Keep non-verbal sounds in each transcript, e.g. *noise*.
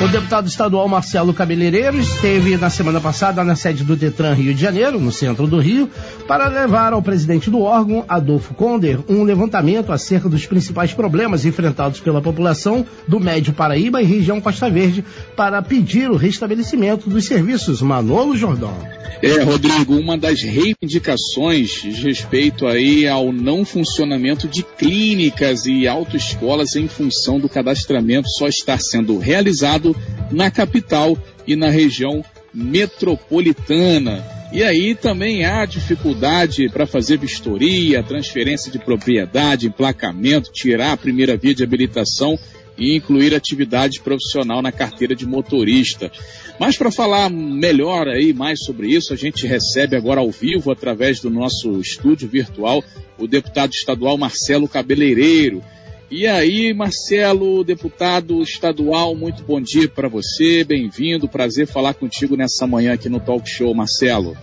O deputado estadual Marcelo Cabeleireiro esteve na semana passada na sede do Detran Rio de Janeiro, no centro do Rio, para levar ao presidente do órgão, Adolfo Conder, um levantamento acerca dos principais problemas enfrentados pela população do Médio Paraíba e região Costa Verde para pedir o restabelecimento dos serviços. Manolo Jordão. É, Rodrigo, uma das reivindicações diz respeito aí ao não funcionamento de clínicas e autoescolas em função do cadastramento só estar sendo realizado na capital e na região metropolitana. E aí também há dificuldade para fazer vistoria, transferência de propriedade, emplacamento, tirar a primeira via de habilitação e incluir atividade profissional na carteira de motorista. Mas para falar melhor aí mais sobre isso, a gente recebe agora ao vivo, através do nosso estúdio virtual, o deputado estadual Marcelo Cabeleireiro. E aí, Marcelo, deputado estadual, muito bom dia para você, bem-vindo, prazer falar contigo nessa manhã aqui no Talk Show, Marcelo.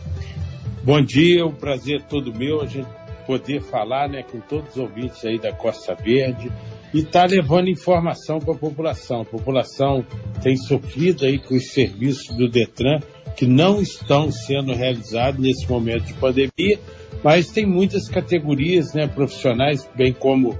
Bom dia, um prazer todo meu a gente poder falar né, com todos os ouvintes aí da Costa Verde e tá levando informação para a população. A população tem sofrido aí com os serviços do Detran que não estão sendo realizados nesse momento de pandemia, mas tem muitas categorias né, profissionais, bem como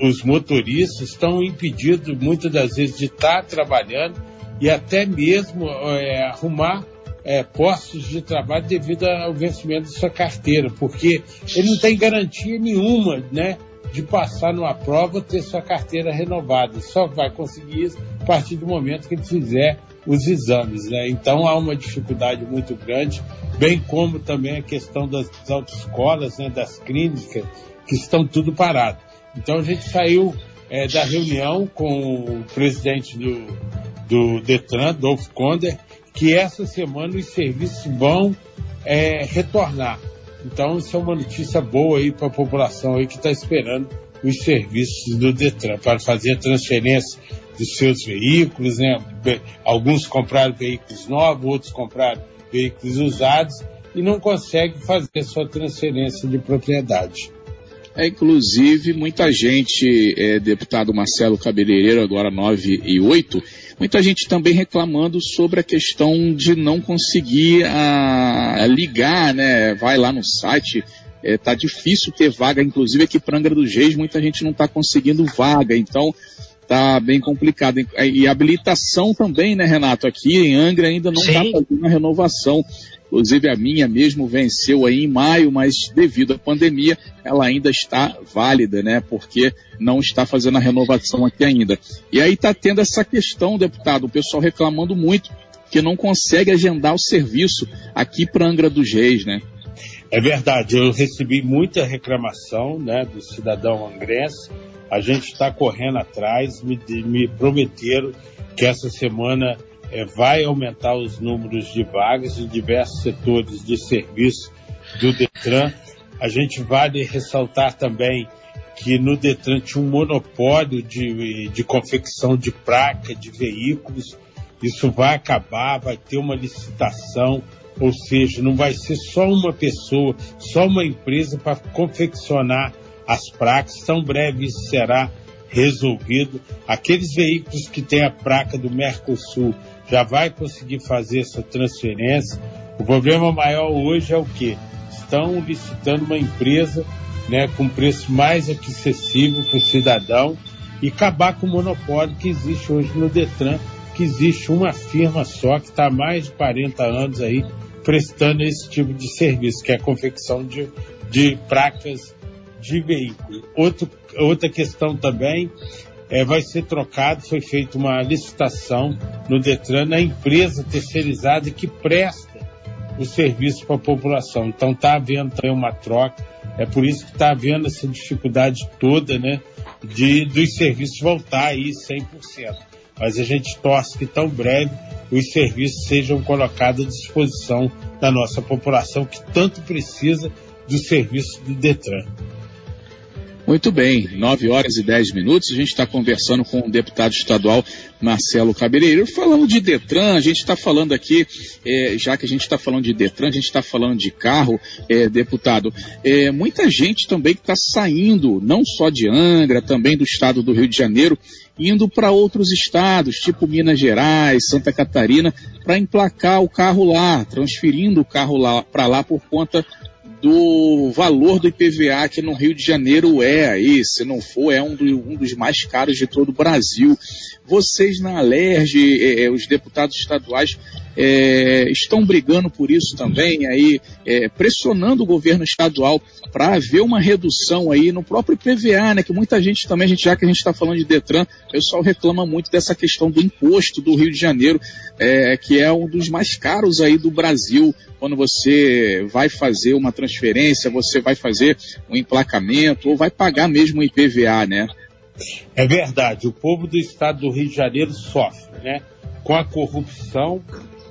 os motoristas estão impedidos muitas das vezes de estar trabalhando e até mesmo é, arrumar é, postos de trabalho devido ao vencimento de sua carteira, porque ele não tem garantia nenhuma, né, de passar numa prova ter sua carteira renovada. Só vai conseguir isso a partir do momento que ele fizer os exames, né? Então há uma dificuldade muito grande, bem como também a questão das autoescolas, né, das clínicas, que estão tudo parado. Então a gente saiu é, da reunião com o presidente do, do Detran, Dolph Conder, que essa semana os serviços vão é, retornar. Então isso é uma notícia boa aí para a população aí que está esperando os serviços do Detran para fazer a transferência dos seus veículos, né? Alguns compraram veículos novos, outros compraram veículos usados e não conseguem fazer sua transferência de propriedade. É, inclusive, muita gente, é, deputado Marcelo Cabeleireiro, agora 9 e 8, muita gente também reclamando sobre a questão de não conseguir a, a ligar, né? Vai lá no site, é, tá difícil ter vaga, inclusive aqui para Angra dos Reis, muita gente não está conseguindo vaga, então tá bem complicado. E habilitação também, né, Renato? Aqui em Angra ainda não está fazendo a renovação. Inclusive a minha mesmo venceu aí em maio, mas devido à pandemia ela ainda está válida, né? Porque não está fazendo a renovação aqui ainda. E aí está tendo essa questão, deputado, o pessoal reclamando muito que não consegue agendar o serviço aqui para Angra dos Reis, né? É verdade, eu recebi muita reclamação, né, do cidadão angrense. A gente está correndo atrás, me, me prometeram que essa semana é, vai aumentar os números de vagas em diversos setores de serviço do Detran. A gente vale ressaltar também que no Detran tinha um monopólio de, de confecção de placa de veículos. Isso vai acabar, vai ter uma licitação, ou seja, não vai ser só uma pessoa, só uma empresa para confeccionar as placas. Tão breve isso será resolvido. Aqueles veículos que têm a placa do Mercosul já vai conseguir fazer essa transferência. O problema maior hoje é o que? Estão licitando uma empresa né, com preço mais acessível para o cidadão e acabar com o monopólio que existe hoje no Detran, que existe uma firma só que está há mais de 40 anos aí prestando esse tipo de serviço, que é a confecção de, de placas de veículo. Outro, outra questão também é, vai ser trocado, foi feita uma licitação no Detran na empresa terceirizada que presta o serviço para a população. Então está havendo também uma troca, é por isso que está havendo essa dificuldade toda, né, de dos serviços voltar aí 100%. Mas a gente torce que tão breve os serviços sejam colocados à disposição da nossa população que tanto precisa do serviço do Detran. Muito bem, 9 horas e 10 minutos. A gente está conversando com o deputado estadual Marcelo Cabeleireiro. Falando de Detran, a gente está falando aqui, é, já que a gente está falando de Detran, a gente está falando de carro, é, deputado. É, muita gente também que está saindo, não só de Angra, também do estado do Rio de Janeiro, indo para outros estados, tipo Minas Gerais, Santa Catarina, para emplacar o carro lá, transferindo o carro lá para lá por conta do valor do IPVA que no Rio de Janeiro é aí, se não for, é um, do, um dos mais caros de todo o Brasil. Vocês na Alerj, é, os deputados estaduais, é, estão brigando por isso também, aí é, pressionando o governo estadual para haver uma redução aí no próprio IPVA, né? Que muita gente também, a gente, já que a gente está falando de Detran, o pessoal reclama muito dessa questão do imposto do Rio de Janeiro, é, que é um dos mais caros aí do Brasil. Quando você vai fazer uma transferência, você vai fazer um emplacamento ou vai pagar mesmo o IPVA, né? É verdade, o povo do estado do Rio de Janeiro sofre, né? Com a corrupção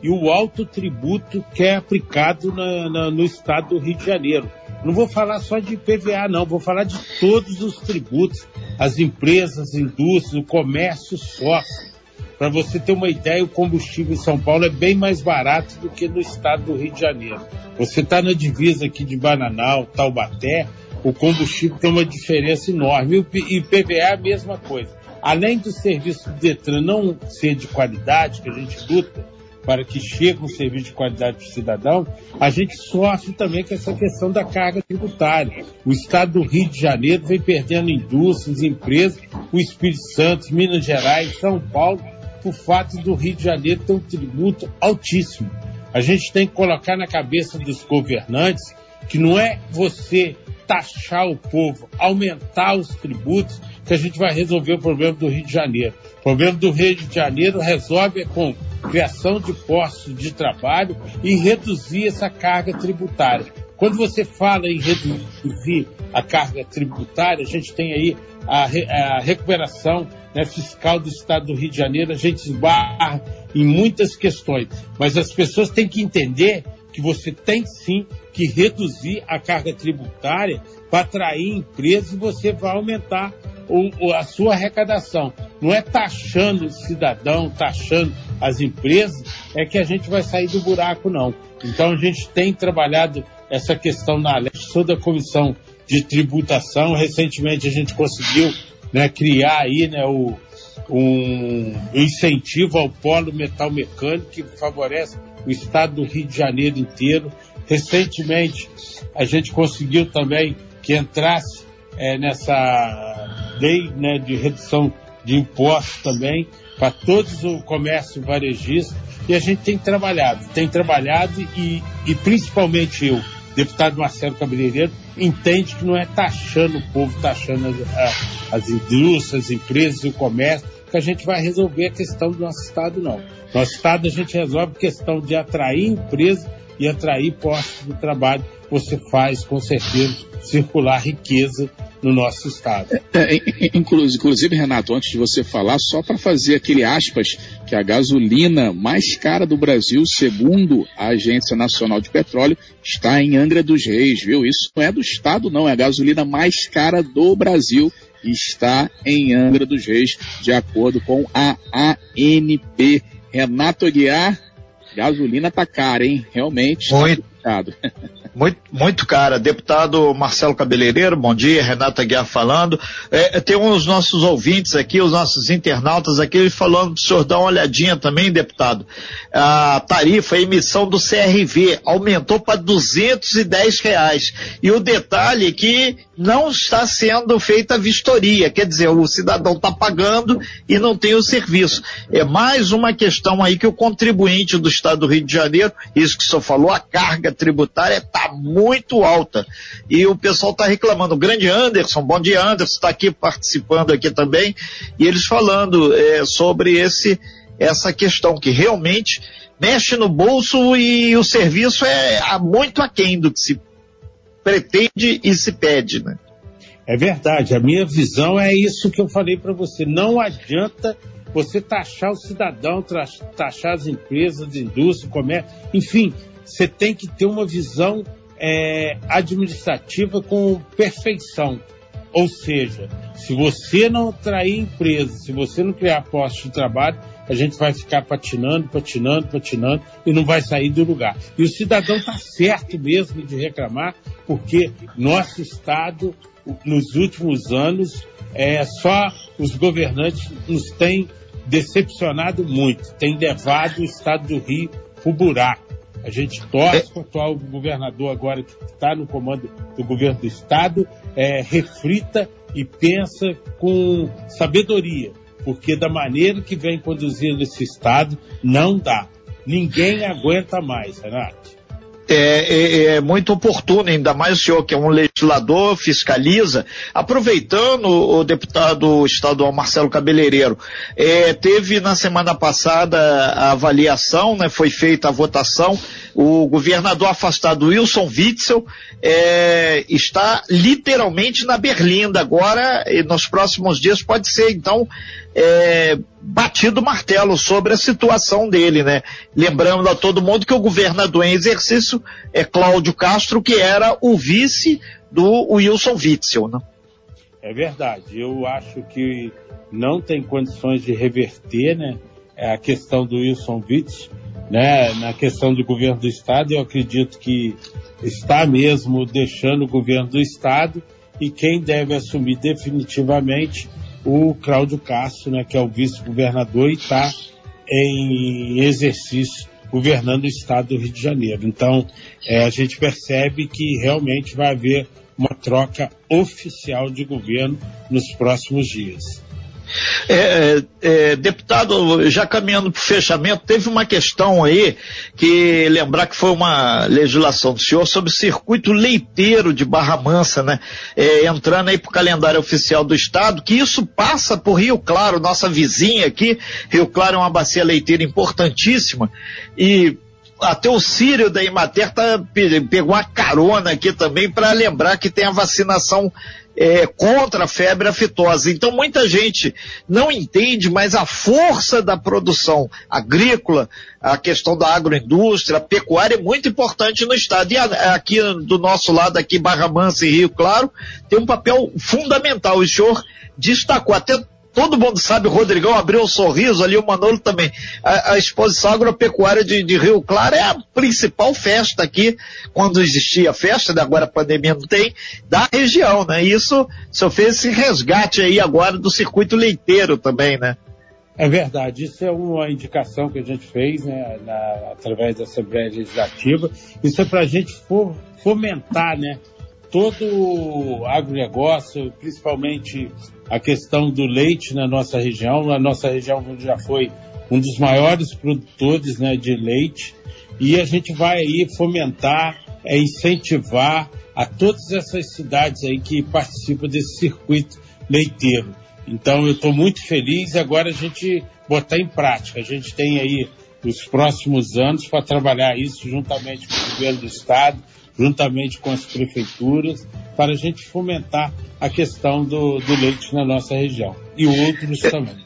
e o alto tributo que é aplicado na, na, no estado do Rio de Janeiro. Não vou falar só de PVA, não, vou falar de todos os tributos. As empresas, indústrias, o comércio sofre. Para você ter uma ideia, o combustível em São Paulo é bem mais barato do que no estado do Rio de Janeiro. Você está na divisa aqui de Bananal, Taubaté, o combustível tem uma diferença enorme. E PVA é a mesma coisa. Além do serviço do Detran não ser de qualidade, que a gente luta para que chegue um serviço de qualidade para o cidadão, a gente sofre também com essa questão da carga tributária. O estado do Rio de Janeiro vem perdendo indústrias, empresas, o Espírito Santo, Minas Gerais, São Paulo, por fato do Rio de Janeiro ter um tributo altíssimo. A gente tem que colocar na cabeça dos governantes que não é você taxar o povo, aumentar os tributos, que a gente vai resolver o problema do Rio de Janeiro. O problema do Rio de Janeiro resolve com criação de postos de trabalho e reduzir essa carga tributária. Quando você fala em reduzir a carga tributária, a gente tem aí a, a recuperação né, fiscal do Estado do Rio de Janeiro, a gente esbarra em muitas questões, mas as pessoas têm que entender que você tem sim que reduzir a carga tributária para atrair empresas e você vai aumentar o, a sua arrecadação. Não é taxando o cidadão, taxando as empresas, é que a gente vai sair do buraco, não. Então a gente tem trabalhado essa questão na Leste, toda a comissão de tributação. Recentemente a gente conseguiu né, criar aí né, o, um incentivo ao polo metal mecânico que favorece o estado do Rio de Janeiro inteiro. Recentemente, a gente conseguiu também que entrasse é, nessa lei né, de redução de impostos também para todos o comércio varejista e a gente tem trabalhado, tem trabalhado e, e principalmente eu, deputado Marcelo Cabeleireiro, entende que não é taxando o povo, taxando as, as indústrias, as empresas e o comércio, que a gente vai resolver a questão do nosso Estado, não. Nosso Estado a gente resolve a questão de atrair empresas e atrair postos de trabalho. Você faz, com certeza, circular riqueza no nosso Estado. É, é, inclusive, Renato, antes de você falar, só para fazer aquele aspas, que a gasolina mais cara do Brasil, segundo a Agência Nacional de Petróleo, está em Angra dos Reis, viu? Isso não é do Estado, não, é a gasolina mais cara do Brasil está em Angra dos Reis, de acordo com a ANP. Renato Aguiar, gasolina tá cara, hein? Realmente tá muito, *laughs* muito, muito cara. Deputado Marcelo Cabeleireiro, bom dia. Renata Guiar falando. É, tem uns nossos ouvintes aqui, os nossos internautas aqui, falando para o senhor dar uma olhadinha também, deputado. A tarifa, a emissão do CRV aumentou para 210 reais. E o detalhe é que não está sendo feita a vistoria, quer dizer, o cidadão está pagando e não tem o serviço. É mais uma questão aí que o contribuinte do Estado do Rio de Janeiro, isso que o senhor falou, a carga tributária está muito alta. E o pessoal está reclamando. O grande Anderson, bom dia Anderson, está aqui participando aqui também, e eles falando é, sobre esse, essa questão que realmente mexe no bolso e o serviço é muito aquém do que se pretende e se pede, né? É verdade, a minha visão é isso que eu falei para você. Não adianta você taxar o cidadão, taxar as empresas, indústria, comércio, enfim, você tem que ter uma visão é, administrativa com perfeição. Ou seja, se você não atrair empresa, se você não criar postos de trabalho, a gente vai ficar patinando, patinando, patinando e não vai sair do lugar. E o cidadão está certo mesmo de reclamar, porque nosso Estado, nos últimos anos, é só os governantes nos têm decepcionado muito, têm levado o Estado do Rio para o buraco. A gente torce para o atual governador agora que está no comando do governo do Estado, é, reflita e pensa com sabedoria, porque da maneira que vem conduzindo esse Estado, não dá. Ninguém aguenta mais, Renato é, é, é, muito oportuno, ainda mais o senhor que é um legislador, fiscaliza, aproveitando o deputado estadual Marcelo Cabeleireiro, é, teve na semana passada a avaliação, né, foi feita a votação, o governador afastado Wilson Witzel é, está literalmente na berlinda agora, e nos próximos dias pode ser então é, batido o martelo sobre a situação dele, né? Lembrando a todo mundo que o governador em exercício é Cláudio Castro, que era o vice do Wilson Witzel, né? É verdade. Eu acho que não tem condições de reverter, né? A questão do Wilson Witzel, né? Na questão do governo do estado, eu acredito que está mesmo deixando o governo do estado e quem deve assumir definitivamente o Cláudio Castro, né, que é o vice-governador e está em exercício governando o estado do Rio de Janeiro. Então, é, a gente percebe que realmente vai haver uma troca oficial de governo nos próximos dias. É, é, é, deputado, já caminhando para o fechamento, teve uma questão aí que lembrar que foi uma legislação do senhor sobre o circuito leiteiro de Barra Mansa, né? É, entrando aí para o calendário oficial do estado, que isso passa por Rio Claro, nossa vizinha aqui. Rio Claro é uma bacia leiteira importantíssima e até o Sírio da Imater tá, pegou uma carona aqui também para lembrar que tem a vacinação é, contra a febre aftosa. Então muita gente não entende, mas a força da produção agrícola, a questão da agroindústria, a pecuária é muito importante no estado. E aqui do nosso lado, aqui Barra Mansa e Rio Claro, tem um papel fundamental. O senhor destacou até todo mundo sabe, o Rodrigão abriu um sorriso ali, o Manolo também. A, a exposição agropecuária de, de, Rio Claro é a principal festa aqui, quando existia festa, né, agora a pandemia não tem, da região, né? Isso, senhor fez esse resgate aí agora do circuito leiteiro também, né? É verdade, isso é uma indicação que a gente fez, né, na, através da Assembleia Legislativa. Isso é para a gente fomentar, né, todo o agronegócio, principalmente a questão do leite na nossa região. A nossa região já foi um dos maiores produtores né, de leite e a gente vai aí fomentar, é, incentivar a todas essas cidades aí que participam desse circuito leiteiro. Então eu estou muito feliz agora a gente botar em prática. A gente tem aí os próximos anos para trabalhar isso juntamente com o governo do estado, juntamente com as prefeituras, para a gente fomentar a questão do, do leite na nossa região. E outros é, também.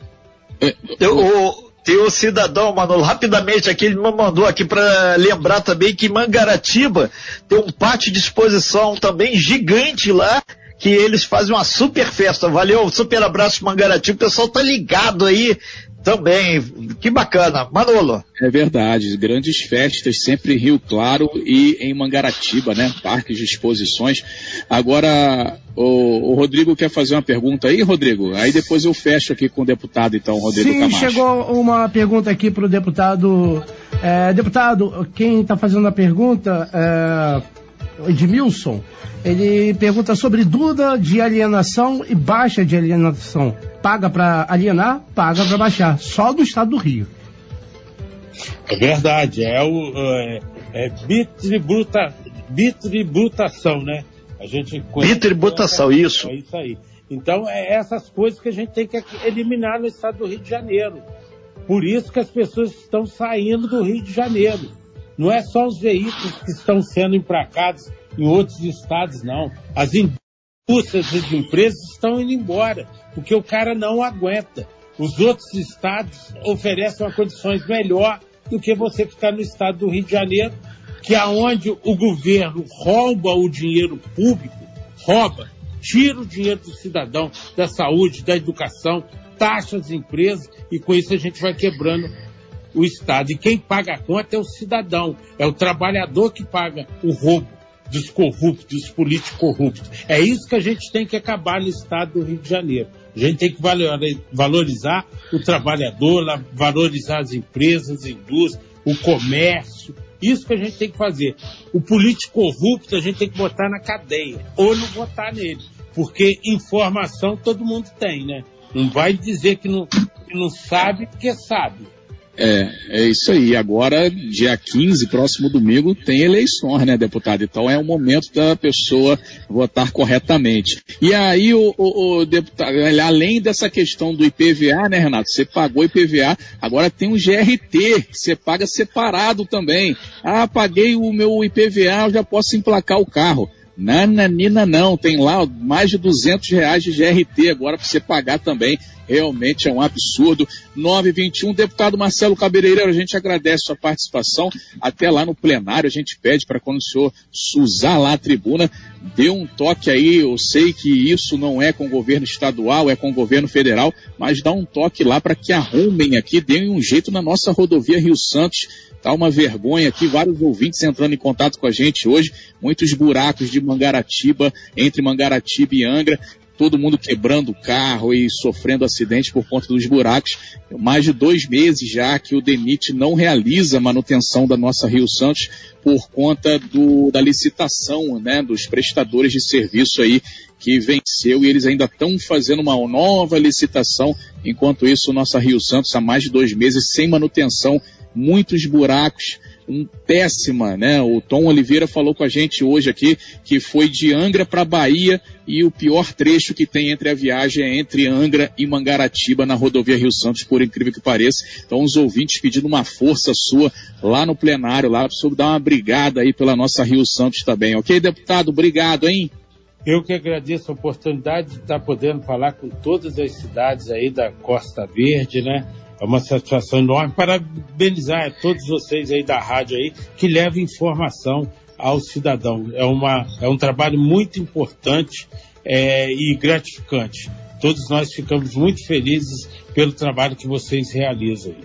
É, eu, tem o cidadão, Manolo, rapidamente aqui, ele me mandou aqui para lembrar também que Mangaratiba tem um pátio de exposição também gigante lá, que eles fazem uma super festa. Valeu, super abraço Mangaratiba, o pessoal tá ligado aí também, que bacana. Manolo. É verdade, grandes festas sempre em Rio Claro e em Mangaratiba, né? Parques de exposições. Agora, o, o, Rodrigo quer fazer uma pergunta aí, Rodrigo? Aí depois eu fecho aqui com o deputado, então, Rodrigo Sim, Camacho. chegou uma pergunta aqui para o deputado. É, deputado, quem está fazendo a pergunta é Edmilson. Ele pergunta sobre dúvida de alienação e baixa de alienação. Paga para alienar, paga para baixar. Só do estado do Rio. É verdade, é o é, é bitributa, bitributação, né? A gente bitributação, isso. É isso aí. Então é essas coisas que a gente tem que eliminar no estado do Rio de Janeiro. Por isso que as pessoas estão saindo do Rio de Janeiro. Não é só os veículos que estão sendo emplacados em outros estados, não. As indústrias e as empresas estão indo embora, porque o cara não aguenta. Os outros estados oferecem condições melhor do que você ficar no estado do Rio de Janeiro, que é onde o governo rouba o dinheiro público, rouba, tira o dinheiro do cidadão, da saúde, da educação, taxa as empresas e com isso a gente vai quebrando o Estado. E quem paga a conta é o cidadão, é o trabalhador que paga o roubo dos corruptos, dos políticos corruptos. É isso que a gente tem que acabar no Estado do Rio de Janeiro. A gente tem que valorizar o trabalhador, valorizar as empresas, a indústria, o comércio. Isso que a gente tem que fazer. O político corrupto a gente tem que botar na cadeia, ou não botar nele. Porque informação todo mundo tem, né? Não vai dizer que não, que não sabe porque sabe. É, é isso aí. Agora, dia 15, próximo domingo, tem eleições, né, deputado? Então é o momento da pessoa votar corretamente. E aí, o, o, o deputado, além dessa questão do IPVA, né, Renato? Você pagou IPVA, agora tem um GRT, que você paga separado também. Ah, paguei o meu IPVA, eu já posso emplacar o carro. Nananina não, tem lá mais de 200 reais de GRT agora para você pagar também. Realmente é um absurdo. 921, deputado Marcelo Cabeleireiro, a gente agradece sua participação. Até lá no plenário, a gente pede para quando o senhor usar lá a tribuna, dê um toque aí. Eu sei que isso não é com o governo estadual, é com o governo federal, mas dá um toque lá para que arrumem aqui, deem um jeito na nossa rodovia Rio Santos Tá uma vergonha aqui, vários ouvintes entrando em contato com a gente hoje, muitos buracos de Mangaratiba, entre Mangaratiba e Angra, todo mundo quebrando o carro e sofrendo acidente por conta dos buracos. Mais de dois meses já que o DENIT não realiza manutenção da nossa Rio Santos por conta do, da licitação né, dos prestadores de serviço aí que venceu e eles ainda estão fazendo uma nova licitação. Enquanto isso, nossa Rio Santos há mais de dois meses sem manutenção muitos buracos, um péssima, né? O Tom Oliveira falou com a gente hoje aqui que foi de Angra para Bahia e o pior trecho que tem entre a viagem é entre Angra e Mangaratiba na rodovia Rio Santos, por incrível que pareça. Então os ouvintes pedindo uma força sua lá no plenário, lá sobre dar uma brigada aí pela nossa Rio Santos também. Ok, deputado? Obrigado, hein? Eu que agradeço a oportunidade de estar podendo falar com todas as cidades aí da Costa Verde, né? É uma satisfação enorme. Parabenizar a todos vocês aí da rádio aí que levam informação ao cidadão. É, uma, é um trabalho muito importante é, e gratificante. Todos nós ficamos muito felizes pelo trabalho que vocês realizam.